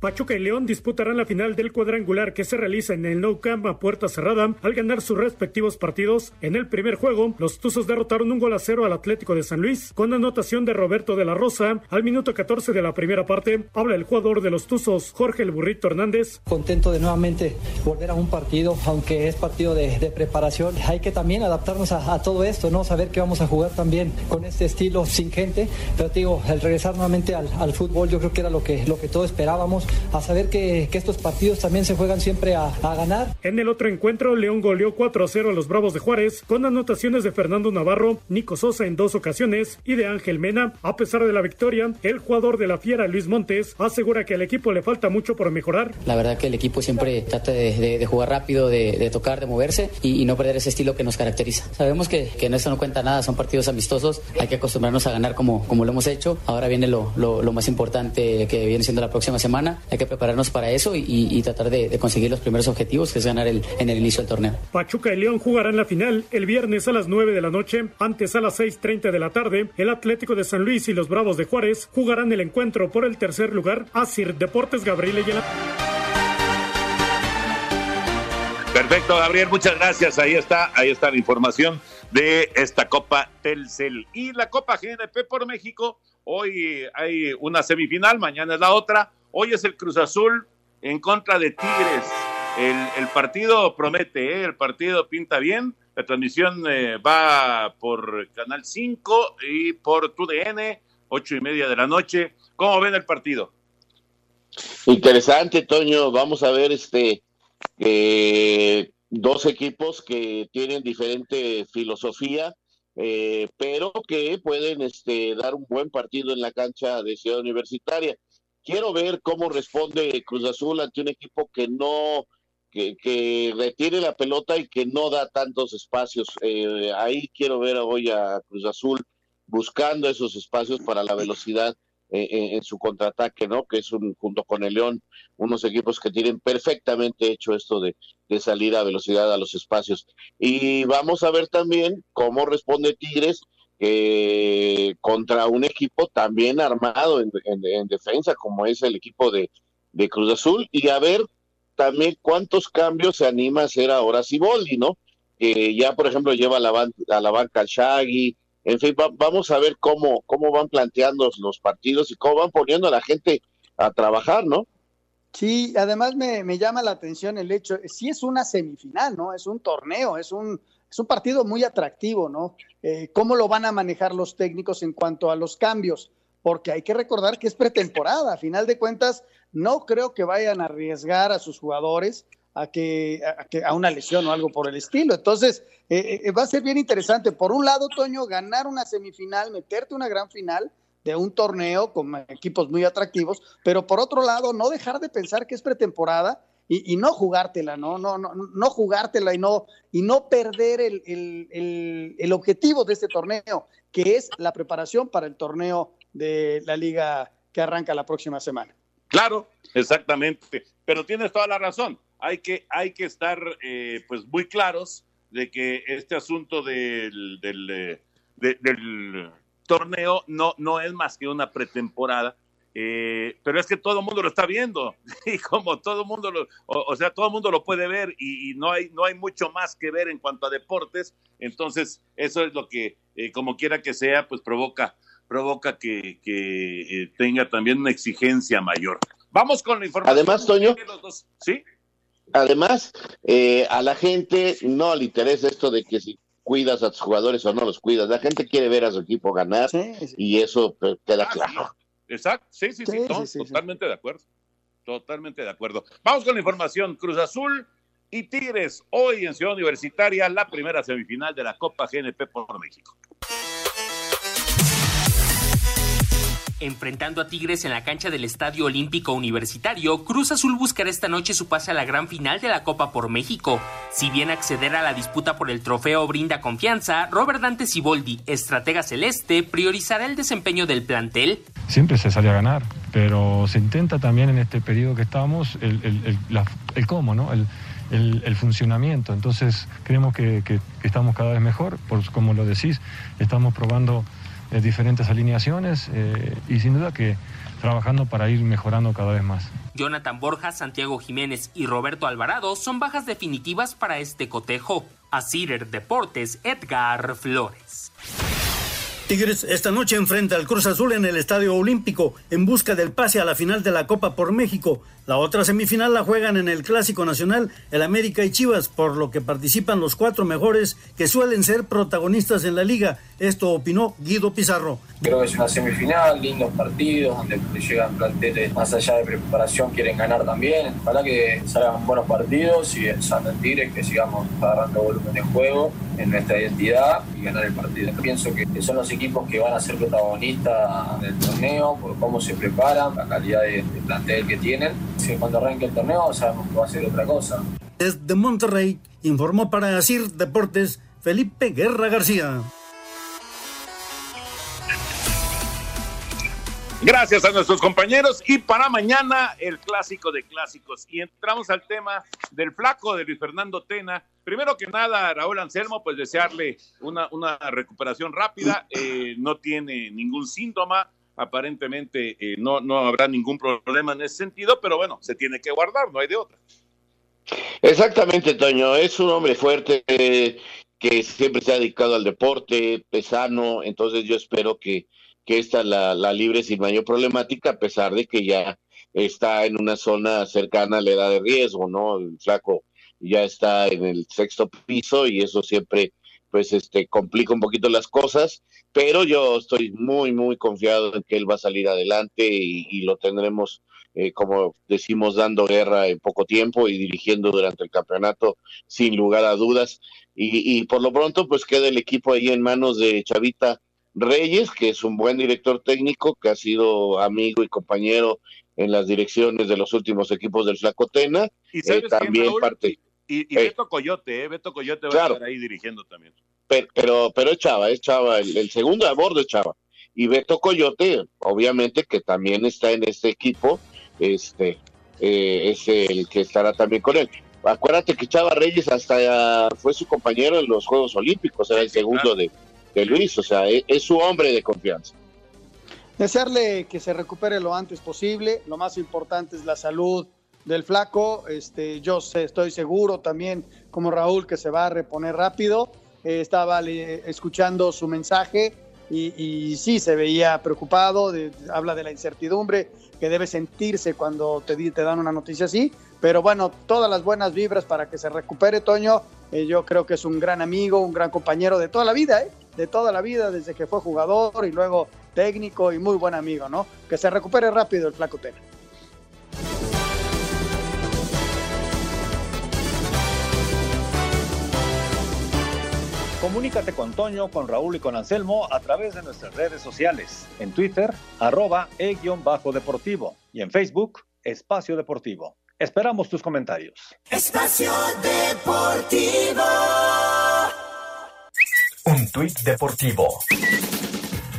Pachuca y León disputarán la final del cuadrangular que se realiza en el Nou Camp a puerta cerrada al ganar sus respectivos partidos. En el primer juego, los Tuzos derrotaron un gol a cero al Atlético de San Luis con anotación de Roberto de la Rosa al minuto 14 de la primera parte. Habla el jugador de los Tuzos, Jorge el Burrito Hernández. Contento de nuevamente volver a un partido, aunque es partido de, preparación. Hay que también adaptarnos a, todo esto, ¿no? Saber que vamos a jugar también con este estilo sin gente. Pero te digo, el regresar nuevamente al, al fútbol yo creo que era lo que, lo que todos esperábamos a saber que, que, estos partidos también se juegan siempre a, a, ganar. En el otro encuentro, León goleó 4 a 0 a los Bravos de Juárez, con anotaciones de Fernando Navarro, Nico Sosa en dos ocasiones y de Ángel Mena. A pesar de la victoria, el jugador de la Fiera, Luis Montes, asegura que al equipo le falta mucho por mejorar. La verdad que el equipo siempre trata de, de, de jugar rápido, de, tocar, de moverse y, y, no perder ese estilo que nos caracteriza. Sabemos que, que en esto no cuenta nada, son partidos amistosos, hay que acostumbrarnos a ganar como, como lo hemos hecho. Ahora viene lo, lo, lo más importante que viene siendo la próxima semana. Hay que prepararnos para eso y, y tratar de, de, conseguir los primeros objetivos, que es ganar el, en el inicio del torneo. Pachuca y León jugarán la final el viernes a las 9 de la noche, antes a las 6.30 de la tarde. El Atlético de San Luis y los Bravos de Juárez jugarán el encuentro por el tercer lugar. Asir Deportes Gabriel y Perfecto, Gabriel, muchas gracias. Ahí está, ahí está la información de esta Copa Telcel. Y la Copa GNP por México, hoy hay una semifinal, mañana es la otra. Hoy es el Cruz Azul en contra de Tigres. El, partido promete, ¿eh? el partido pinta bien. La transmisión eh, va por Canal 5 y por TUDN, ocho y media de la noche. ¿Cómo ven el partido? Interesante, Toño. Vamos a ver este eh, dos equipos que tienen diferente filosofía, eh, pero que pueden este, dar un buen partido en la cancha de Ciudad Universitaria. Quiero ver cómo responde Cruz Azul ante un equipo que no, que, que retiene la pelota y que no da tantos espacios. Eh, ahí quiero ver hoy a Cruz Azul buscando esos espacios para la velocidad eh, en su contraataque, ¿no? Que es un, junto con el León, unos equipos que tienen perfectamente hecho esto de, de, salir a velocidad a los espacios. Y vamos a ver también cómo responde Tigres eh, contra un equipo también armado en, en, en, defensa, como es el equipo de, de Cruz Azul, y a ver también cuántos cambios se anima a hacer ahora Siboldi, ¿no? Que ya, por ejemplo, lleva a la, ban a la banca Shaggy, en fin, va, vamos a ver cómo, cómo van planteando los partidos y cómo van poniendo a la gente a trabajar, ¿no? Sí, además me, me llama la atención el hecho, sí es una semifinal, ¿no? Es un torneo, es un, es un partido muy atractivo, ¿no? Eh, ¿Cómo lo van a manejar los técnicos en cuanto a los cambios? Porque hay que recordar que es pretemporada, a final de cuentas, no creo que vayan a arriesgar a sus jugadores a que, a, que, a una lesión o algo por el estilo. Entonces, eh, eh, va a ser bien interesante. Por un lado, Toño, ganar una semifinal, meterte una gran final de un torneo con equipos muy atractivos, pero por otro lado, no dejar de pensar que es pretemporada y, no jugártela, ¿no? No, no, no jugártela y no, y no perder el, el, el, el objetivo de este torneo, que es la preparación para el torneo de la liga que arranca la próxima semana. Claro, exactamente. Pero tienes toda la razón hay que, hay que estar eh, pues muy claros de que este asunto del, del, eh, de, del torneo no, no es más que una pretemporada. Eh, pero es que todo el mundo lo está viendo [laughs] y como todo el mundo lo, o, o, sea, todo el mundo lo puede ver y, y, no hay no hay mucho más que ver en cuanto a deportes, entonces eso es lo que eh, como quiera que sea, pues provoca provoca que, que eh, tenga también una exigencia mayor. Vamos con la información. Además, Toño, ¿sí? Además, eh, a la gente no le interesa esto de que si cuidas a tus jugadores o no los cuidas. La gente quiere ver a su equipo ganar sí, sí. y eso pues, queda ah, claro. Sí. Exacto, sí, sí, sí, no, totalmente de acuerdo. Totalmente de acuerdo. Vamos con la información. Cruz Azul y Tigres. Hoy en Ciudad Universitaria, la primera semifinal de la Copa GNP por México. Enfrentando a Tigres en la cancha del Estadio Olímpico Universitario, Cruz Azul buscará esta noche su pase a la gran final de la Copa por México. Si bien acceder a la disputa por el trofeo brinda confianza, Robert Dante Siboldi, estratega celeste, priorizará el desempeño del plantel. Siempre se sale a ganar, pero se intenta también en este periodo que estamos el, cómo, ¿no? El, funcionamiento. Entonces creemos que, estamos cada vez mejor, por, como lo decís, estamos probando diferentes alineaciones eh, y sin duda que trabajando para ir mejorando cada vez más. Jonathan Borja, Santiago Jiménez y Roberto Alvarado son bajas definitivas para este cotejo. A Cider Deportes, Edgar Flores. Tigres esta noche enfrenta al Cruz Azul en el Estadio Olímpico en busca del pase a la final de la Copa por México. La otra semifinal la juegan en el Clásico Nacional el América y Chivas, por lo que participan los cuatro mejores que suelen ser protagonistas en la liga. Esto opinó Guido Pizarro. Creo que es una semifinal, lindos partidos, donde llegan planteles más allá de preparación, quieren ganar también. Ojalá que salgan buenos partidos y en Tigres que sigamos agarrando volumen de juego en nuestra identidad y ganar el partido. Pienso que son los equipos que van a ser protagonistas del torneo por cómo se preparan, la calidad de, plantel que tienen cuando arranque el torneo sabemos que va a ser otra cosa. Desde Monterrey informó para Asir Deportes Felipe Guerra García. Gracias a nuestros compañeros y para mañana el clásico de clásicos. Y entramos al tema del flaco de Luis Fernando Tena. Primero que nada, Raúl Anselmo, pues desearle una, una recuperación rápida. Eh, no tiene ningún síntoma, aparentemente eh, no, no habrá ningún problema en ese sentido, pero bueno, se tiene que guardar, no hay de otra. Exactamente, Toño, es un hombre fuerte eh, que siempre se ha dedicado al deporte, pesano, entonces yo espero que, que esta la, libre sin mayor problemática, a pesar de que ya está en una zona cercana a la edad de riesgo, ¿no? El flaco ya está en el sexto piso y eso siempre pues este complica un poquito las cosas, pero yo estoy muy, muy confiado en que él va a salir adelante y, lo tendremos, eh, como decimos, dando guerra en poco tiempo y dirigiendo durante el campeonato sin lugar a dudas. Y, por lo pronto, pues queda el equipo ahí en manos de Chavita Reyes, que es un buen director técnico, que ha sido amigo y compañero en las direcciones de los últimos equipos del Flacotena. ¿Y eh, también parte. Y, y Beto Coyote, ¿eh? Beto Coyote va a estar ahí dirigiendo también. Pero, pero, pero es Chava, es Chava, el, segundo a bordo es Chava. Y Beto Coyote, obviamente que también está en este equipo, este eh, es el que estará también con él. Acuérdate que Chava Reyes hasta fue su compañero en los Juegos Olímpicos, era el segundo de, de, Luis, o sea, es, es su hombre de confianza. Desearle que se recupere lo antes posible, lo más importante es la salud del flaco. Este, yo sé, estoy seguro también, como Raúl, que se va a reponer rápido. Eh, estaba escuchando su mensaje y, y, sí se veía preocupado. habla de la incertidumbre que debe sentirse cuando te, te dan una noticia así. Pero bueno, todas las buenas vibras para que se recupere, Toño. Eh, yo creo que es un gran amigo, un gran compañero de toda la vida, ¿eh? de toda la vida, desde que fue jugador y luego técnico y muy buen amigo, ¿no? Que se recupere rápido el Flaco Tena. Comunícate con Toño, con Raúl y con Anselmo a través de nuestras redes sociales. En Twitter, arroba e-deportivo y en Facebook, Espacio Deportivo. Esperamos tus comentarios. Espacio Deportivo. Un tuit deportivo.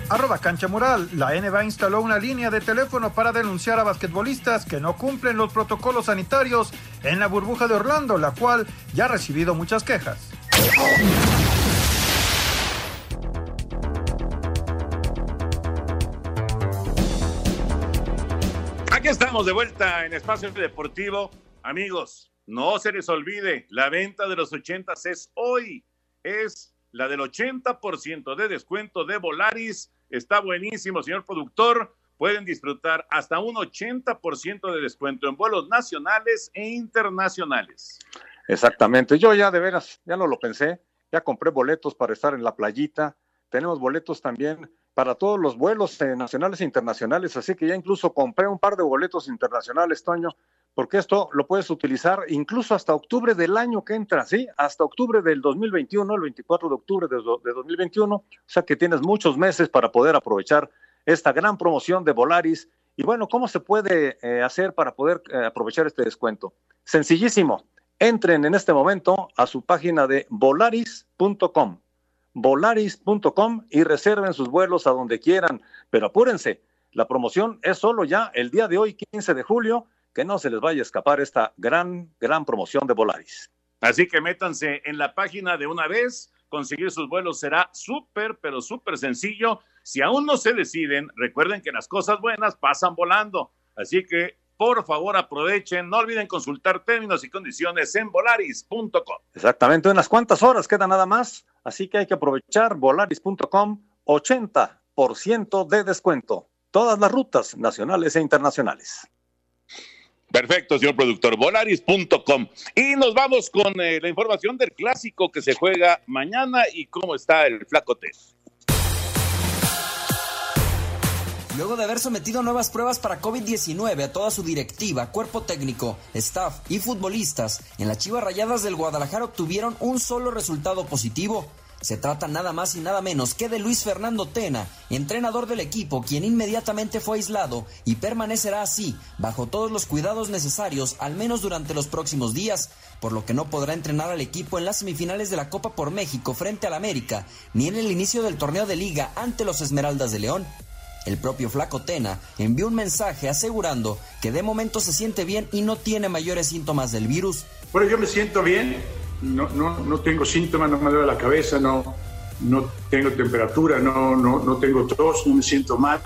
Arroba Cancha Mural. La NBA instaló una línea de teléfono para denunciar a basquetbolistas que no cumplen los protocolos sanitarios en la burbuja de Orlando, la cual ya ha recibido muchas quejas. Estamos de vuelta en Espacio Deportivo. Amigos, no se les olvide, la venta de los 80 es hoy. Es la del 80% de descuento de Volaris. Está buenísimo, señor productor. Pueden disfrutar hasta un 80% de descuento en vuelos nacionales e internacionales. Exactamente. Yo ya de veras, ya no lo pensé. Ya compré boletos para estar en la playita. Tenemos boletos también para todos los vuelos eh, nacionales e internacionales, así que ya incluso compré un par de boletos internacionales, Toño, porque esto lo puedes utilizar incluso hasta octubre del año que entra, ¿sí? Hasta octubre del 2021, el 24 de octubre de, de 2021, o sea que tienes muchos meses para poder aprovechar esta gran promoción de Volaris. Y bueno, ¿cómo se puede eh, hacer para poder eh, aprovechar este descuento? Sencillísimo, entren en este momento a su página de volaris.com, volaris.com y reserven sus vuelos a donde quieran, pero apúrense, la promoción es solo ya el día de hoy, 15 de julio, que no se les vaya a escapar esta gran, gran promoción de Volaris. Así que métanse en la página de una vez, conseguir sus vuelos será súper, pero súper sencillo. Si aún no se deciden, recuerden que las cosas buenas pasan volando. Así que, por favor, aprovechen. No olviden consultar términos y condiciones en volaris.com. Exactamente, unas cuantas horas queda nada más. Así que hay que aprovechar volaris.com, 80% de descuento. Todas las rutas nacionales e internacionales. Perfecto, señor productor. Volaris.com. Y nos vamos con eh, la información del clásico que se juega mañana y cómo está el flaco test. Luego de haber sometido nuevas pruebas para COVID-19 a toda su directiva, cuerpo técnico, staff y futbolistas, en las Chivas Rayadas del Guadalajara obtuvieron un solo resultado positivo. Se trata nada más y nada menos que de Luis Fernando Tena, entrenador del equipo, quien inmediatamente fue aislado y permanecerá así, bajo todos los cuidados necesarios, al menos durante los próximos días, por lo que no podrá entrenar al equipo en las semifinales de la Copa por México frente al América, ni en el inicio del torneo de liga ante los Esmeraldas de León. El propio Flaco Tena envió un mensaje asegurando que de momento se siente bien y no tiene mayores síntomas del virus. Bueno, yo me siento bien, no, no, no tengo síntomas, no me duele la cabeza, no, no tengo temperatura, no, no, no tengo tos, no me siento mal.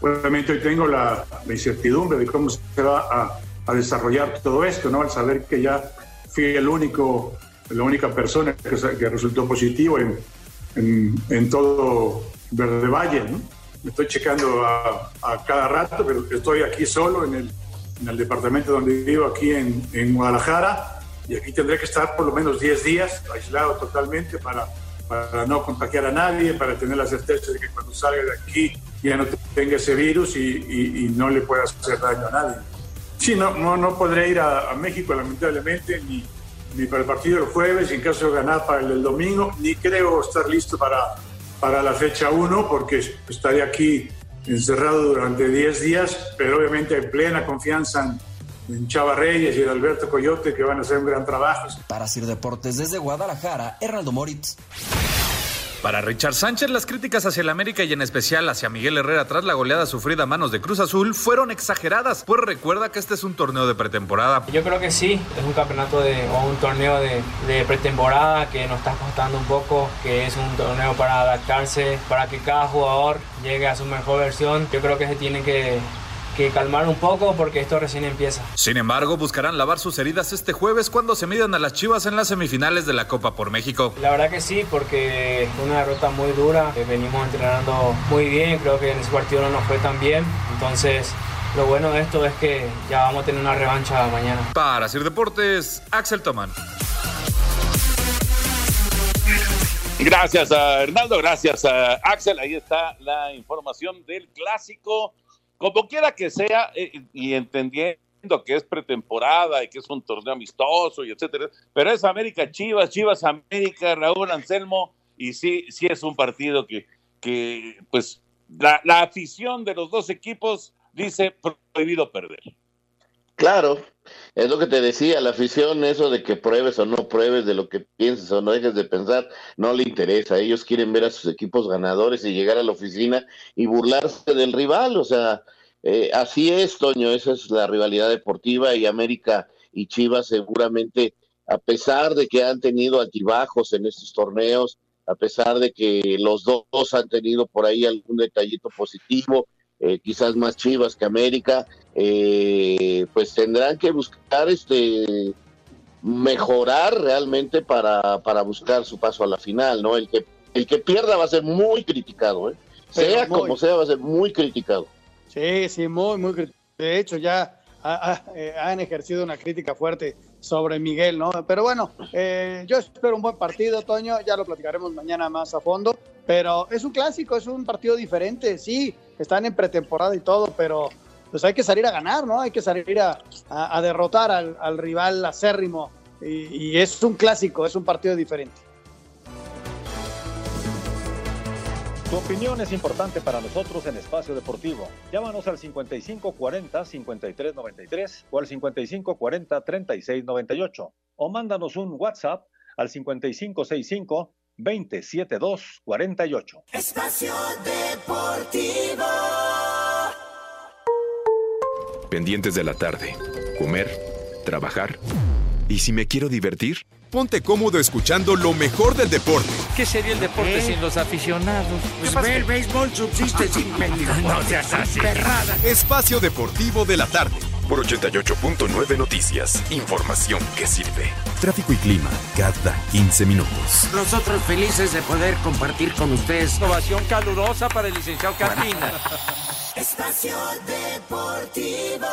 Obviamente hoy tengo la, la incertidumbre de cómo se va a, a, desarrollar todo esto, ¿no? Al saber que ya fui el único, la única persona que, que resultó positivo en, en, en, todo Verde Valle, ¿no? Me estoy checando a, a, cada rato, pero estoy aquí solo en el, en el departamento donde vivo, aquí en, en Guadalajara y aquí tendré que estar por lo menos 10 días aislado totalmente para, para no contagiar a nadie, para tener la certeza de que cuando salga de aquí ya no tenga ese virus y, y, y no le pueda hacer daño a nadie. Sí, no, no, no podré ir a, a, México lamentablemente, ni, ni para el partido del jueves, en caso de ganar para el del domingo, ni creo estar listo para, para la fecha 1, porque estaré aquí encerrado durante 10 días, pero obviamente en plena confianza en en Chava Reyes y en Alberto Coyote que van a hacer un gran trabajo. Para Sir Deportes desde Guadalajara, Hernaldo Moritz. Para Richard Sánchez, las críticas hacia el América y en especial hacia Miguel Herrera tras la goleada sufrida a manos de Cruz Azul fueron exageradas, pues recuerda que este es un torneo de pretemporada. Yo creo que sí, es un campeonato de, o un torneo de, de pretemporada que nos está costando un poco, que es un torneo para adaptarse, para que cada jugador llegue a su mejor versión. Yo creo que se tiene que, que calmar un poco porque esto recién empieza. Sin embargo, buscarán lavar sus heridas este jueves cuando se midan a las Chivas en las semifinales de la Copa por México. La verdad que sí, porque fue una derrota muy dura, venimos entrenando muy bien, creo que en ese partido no nos fue tan bien, entonces lo bueno de esto es que ya vamos a tener una revancha mañana. Para Sir Deportes, Axel Tomán. Gracias a Hernaldo, gracias a Axel. Ahí está la información del clásico como quiera que sea, eh, y entendiendo que es pretemporada y que es un torneo amistoso y etcétera, pero es América Chivas, Chivas América, Raúl Anselmo, y sí, sí es un partido que, que pues, la, la afición de los dos equipos dice prohibido perder. Claro, es lo que te decía, la afición, eso de que pruebes o no pruebes, de lo que pienses o no dejes de pensar, no le interesa. Ellos quieren ver a sus equipos ganadores y llegar a la oficina y burlarse del rival. O sea, eh, así es, Toño, esa es la rivalidad deportiva y América y Chivas seguramente, a pesar de que han tenido altibajos en estos torneos, a pesar de que los dos han tenido por ahí algún detallito positivo, eh, quizás más Chivas que América, eh, pues tendrán que buscar este mejorar realmente para, para buscar su paso a la final, ¿no? El que el que pierda va a ser muy criticado, ¿eh? sea muy... como sea, va a ser muy criticado. Sí, sí, muy, muy criticado. De hecho, ya ha, ha, eh, han ejercido una crítica fuerte sobre Miguel, ¿no? Pero bueno, eh, yo espero un buen partido, Toño, ya lo platicaremos mañana más a fondo, pero es un clásico, es un partido diferente, sí, están en pretemporada y todo, pero pues hay que salir a ganar, ¿no? Hay que salir a, derrotar al, al, rival acérrimo. Y, y es un clásico, es un partido diferente. Tu opinión es importante para nosotros en Espacio Deportivo. Llámanos al 5540-5393 o al 5540-3698 o mándanos un WhatsApp al 5565-27248. Espacio Deportivo. Pendientes de la tarde. Comer, trabajar. ¿Y si me quiero divertir? Ponte cómodo escuchando lo mejor del deporte. ¿Qué sería el deporte ¿Eh? sin los aficionados? Pues ve, el béisbol subsiste sin medio. [laughs] No seas así. Espacio Deportivo de la tarde. Por 88.9 Noticias. Información que sirve. Tráfico y clima cada 15 minutos. Nosotros felices de poder compartir con ustedes. Ovación calurosa para el licenciado Carmina. Espacio Deportivo.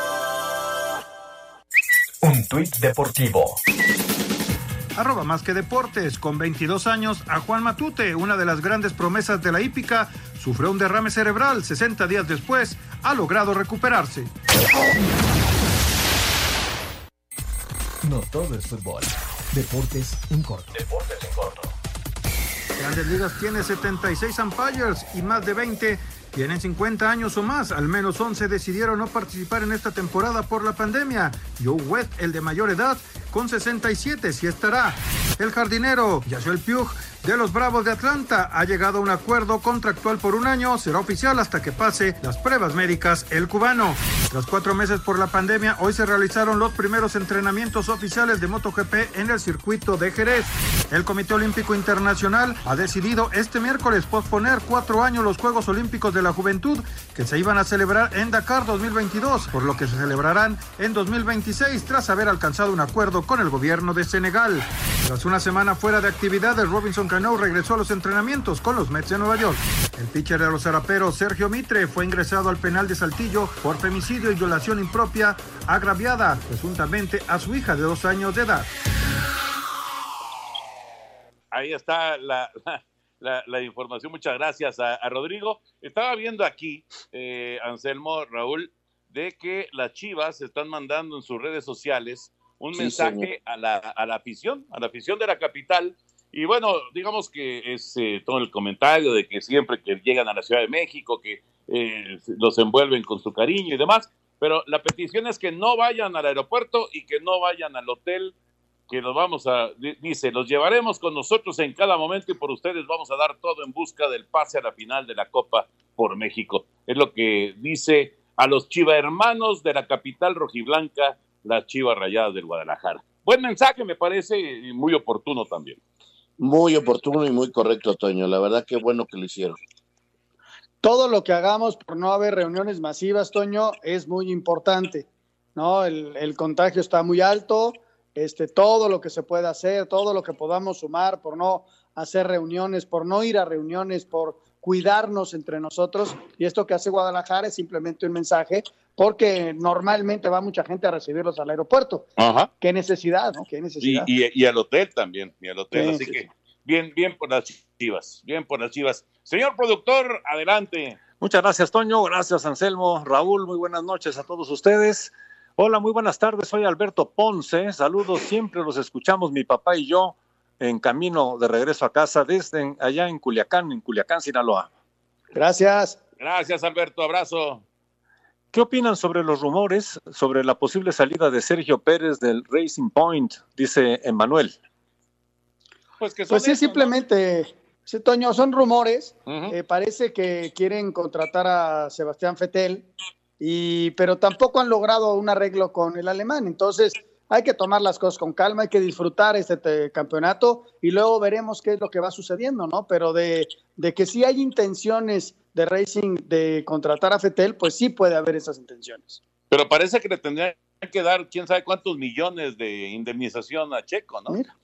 Un tuit deportivo. Arroba más que deportes. Con 22 años, a Juan Matute, una de las grandes promesas de la hípica, sufrió un derrame cerebral. 60 días después, ha logrado recuperarse. No todo es fútbol. Deportes en corto. Deportes en corto. Grandes Ligas tiene 76 umpires y más de 20 tienen 50 años o más. Al menos 11 decidieron no participar en esta temporada por la pandemia. Joe West, el de mayor edad, con 67, sí estará. El jardinero Yasiel Puig de los Bravos de Atlanta ha llegado un acuerdo contractual por un año. Será oficial hasta que pase las pruebas médicas el cubano. Tras cuatro meses por la pandemia, hoy se realizaron los primeros entrenamientos oficiales de MotoGP en el circuito de Jerez. El Comité Olímpico Internacional ha decidido este miércoles posponer cuatro años los Juegos Olímpicos de la Juventud que se iban a celebrar en Dakar 2022, por lo que se celebrarán en 2026 tras haber alcanzado un acuerdo con el gobierno de Senegal. Tras una semana fuera de actividades, Robinson Cano regresó a los entrenamientos con los Mets de Nueva York. El pitcher de los Zaraperos, Sergio Mitre, fue ingresado al penal de Saltillo por femicidio y violación impropia agraviada, presuntamente a su hija de dos años de edad. Ahí está la, la, la información. Muchas gracias a, a, Rodrigo. Estaba viendo aquí, eh, Anselmo, Raúl, de que las Chivas están mandando en sus redes sociales un sí, mensaje a la, a la afición, a la afición de la capital, y bueno, digamos que es eh, todo el comentario de que siempre que llegan a la Ciudad de México, que eh, los envuelven con su cariño y demás, pero la petición es que no vayan al aeropuerto y que no vayan al hotel, que los vamos a, dice, los llevaremos con nosotros en cada momento y por ustedes vamos a dar todo en busca del pase a la final de la Copa por México. Es lo que dice a los Chiva hermanos de la capital rojiblanca, las Chivas Rayadas del Guadalajara. Buen mensaje, me parece, y muy oportuno también. Muy oportuno y muy correcto, Toño. La verdad que bueno que lo hicieron. Todo lo que hagamos por no haber reuniones masivas, Toño, es muy importante. ¿no? El, el, contagio está muy alto. Este, todo lo que se pueda hacer, todo lo que podamos sumar por no hacer reuniones, por no ir a reuniones, por cuidarnos entre nosotros. Y esto que hace Guadalajara es simplemente un mensaje, porque normalmente va mucha gente a recibirlos al aeropuerto. Ajá. ¿Qué necesidad? ¿no? ¿Qué necesidad? Y, y, y, al hotel también, y al hotel. Sí, Así sí, que sí. bien, bien por las chivas, bien por las chivas. Señor productor, adelante. Muchas gracias, Toño. Gracias, Anselmo. Raúl, muy buenas noches a todos ustedes. Hola, muy buenas tardes. Soy Alberto Ponce. Saludos, siempre los escuchamos mi papá y yo en camino de regreso a casa desde allá en Culiacán, en Culiacán, Sinaloa. Gracias. Gracias, Alberto. Abrazo. ¿Qué opinan sobre los rumores sobre la posible salida de Sergio Pérez del Racing Point? Dice Emanuel. Pues, que pues sí, eso, simplemente, ¿no? sí, Toño, son rumores. Uh -huh. eh, parece que quieren contratar a Sebastián Fetel, y, pero tampoco han logrado un arreglo con el alemán. Entonces, hay que tomar las cosas con calma, hay que disfrutar este campeonato y luego veremos qué es lo que va sucediendo, ¿no? Pero de, de que sí hay intenciones de Racing de contratar a Fetel, pues sí puede haber esas intenciones. Pero parece que le tendrían que dar quién sabe cuántos millones de indemnización a Checo, ¿no? Mira.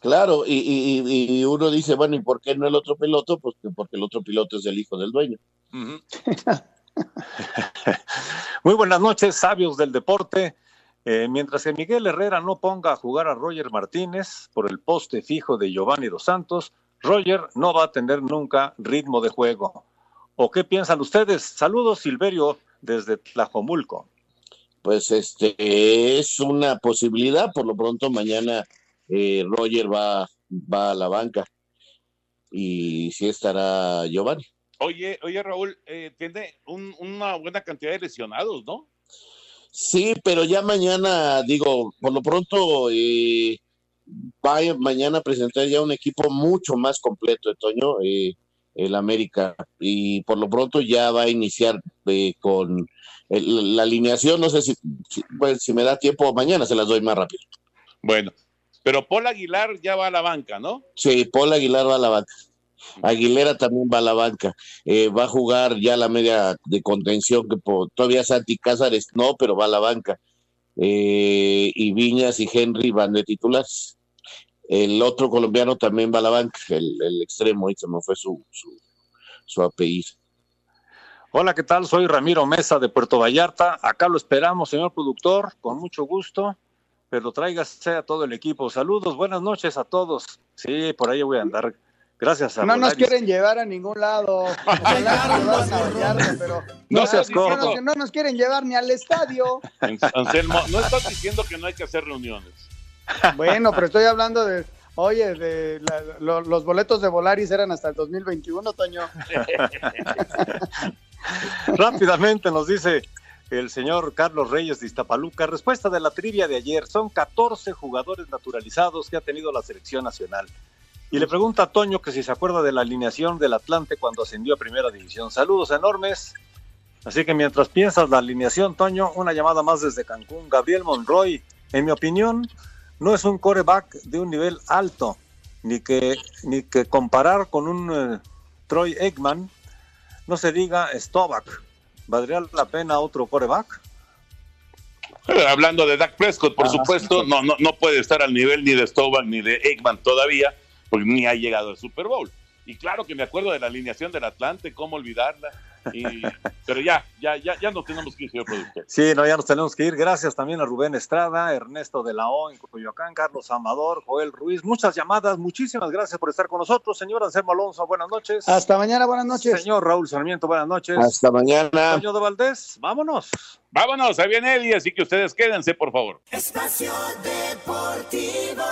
Claro, y, y, y, uno dice, bueno, ¿y por qué no el otro piloto? Pues porque el otro piloto es el hijo del dueño. Uh [laughs] -huh. Muy buenas noches, sabios del deporte. Eh, mientras que Miguel Herrera no ponga a jugar a Roger Martínez por el poste fijo de Giovanni Dos Santos, Roger no va a tener nunca ritmo de juego. ¿O qué piensan ustedes? Saludos, Silverio, desde Tlajomulco. Pues este es una posibilidad. Por lo pronto, mañana eh, Roger va, va a la banca y sí estará Giovanni. Oye, oye Raúl, eh, tiene un- una buena cantidad de lesionados, ¿no? Sí, pero ya mañana, digo, por lo pronto eh, va a mañana a presentar ya un equipo mucho más completo de Toño, eh, el América, y por lo pronto ya va a iniciar eh, con el- la alineación, no sé si, si, pues, si me da tiempo, mañana se las doy más rápido. Bueno, pero Paul Aguilar ya va a la banca, ¿no? Sí, Paul Aguilar va a la banca. Aguilera también va a la banca. Eh, va a jugar ya la media de contención, que todavía Santi Cázares no, pero va a la banca. Eh, y Viñas y Henry van de titulares. El otro colombiano también va a la banca, el, extremo, ahí se me fue su, su, su apellido. Hola, ¿qué tal? Soy Ramiro Mesa de Puerto Vallarta. Acá lo esperamos, señor productor, con mucho gusto, pero tráigase a todo el equipo. Saludos, buenas noches a todos. Sí, por ahí voy a andar. Gracias a No nos quieren llevar a ningún lado. [laughs] Pero No seas cojo. no, no nos quieren llevar ni al estadio. Anselmo, no estás diciendo que no hay que hacer reuniones. Bueno, pero estoy hablando de, oye, de la- lo- los boletos de Volaris eran hasta el 2021, Toño. [laughs] Rápidamente nos dice el señor Carlos Reyes de Iztapaluca. Respuesta de la trivia de ayer. Son 14 jugadores naturalizados que ha tenido la selección nacional. Y le pregunta a Toño que si se acuerda de la alineación del Atlante cuando ascendió a Primera División. Saludos enormes. Así que mientras piensas la alineación, Toño, una llamada más desde Cancún. Gabriel Monroy, en mi opinión, no es un coreback de un nivel alto, ni que, ni que comparar con un eh, Troy Eggman, no se diga Stovak. ¿Valdría la pena otro coreback? Eh, Hablando de Dak Prescott, por Ah, supuesto, sí. no, no, no puede estar al nivel ni de Stovall ni de Eggman todavía, porque ni ha llegado al Super Bowl. Y claro que me acuerdo de la alineación del Atlante, cómo olvidarla. Y- [laughs] pero ya, ya, ya, ya nos tenemos que ir, señor productor. Sí, no, ya nos tenemos que ir. Gracias también a Rubén Estrada, Ernesto de la O en Coyoacán, Carlos Amador, Joel Ruiz. Muchas llamadas, muchísimas gracias por estar con nosotros. Señor Anselmo Alonso, buenas noches. Hasta mañana, buenas noches. Señor Raúl Sarmiento, buenas noches. Hasta mañana. Toño de Valdés, vámonos. Vámonos, ahí viene Eddie, así que ustedes quédense, por favor. Espacio Deportivo.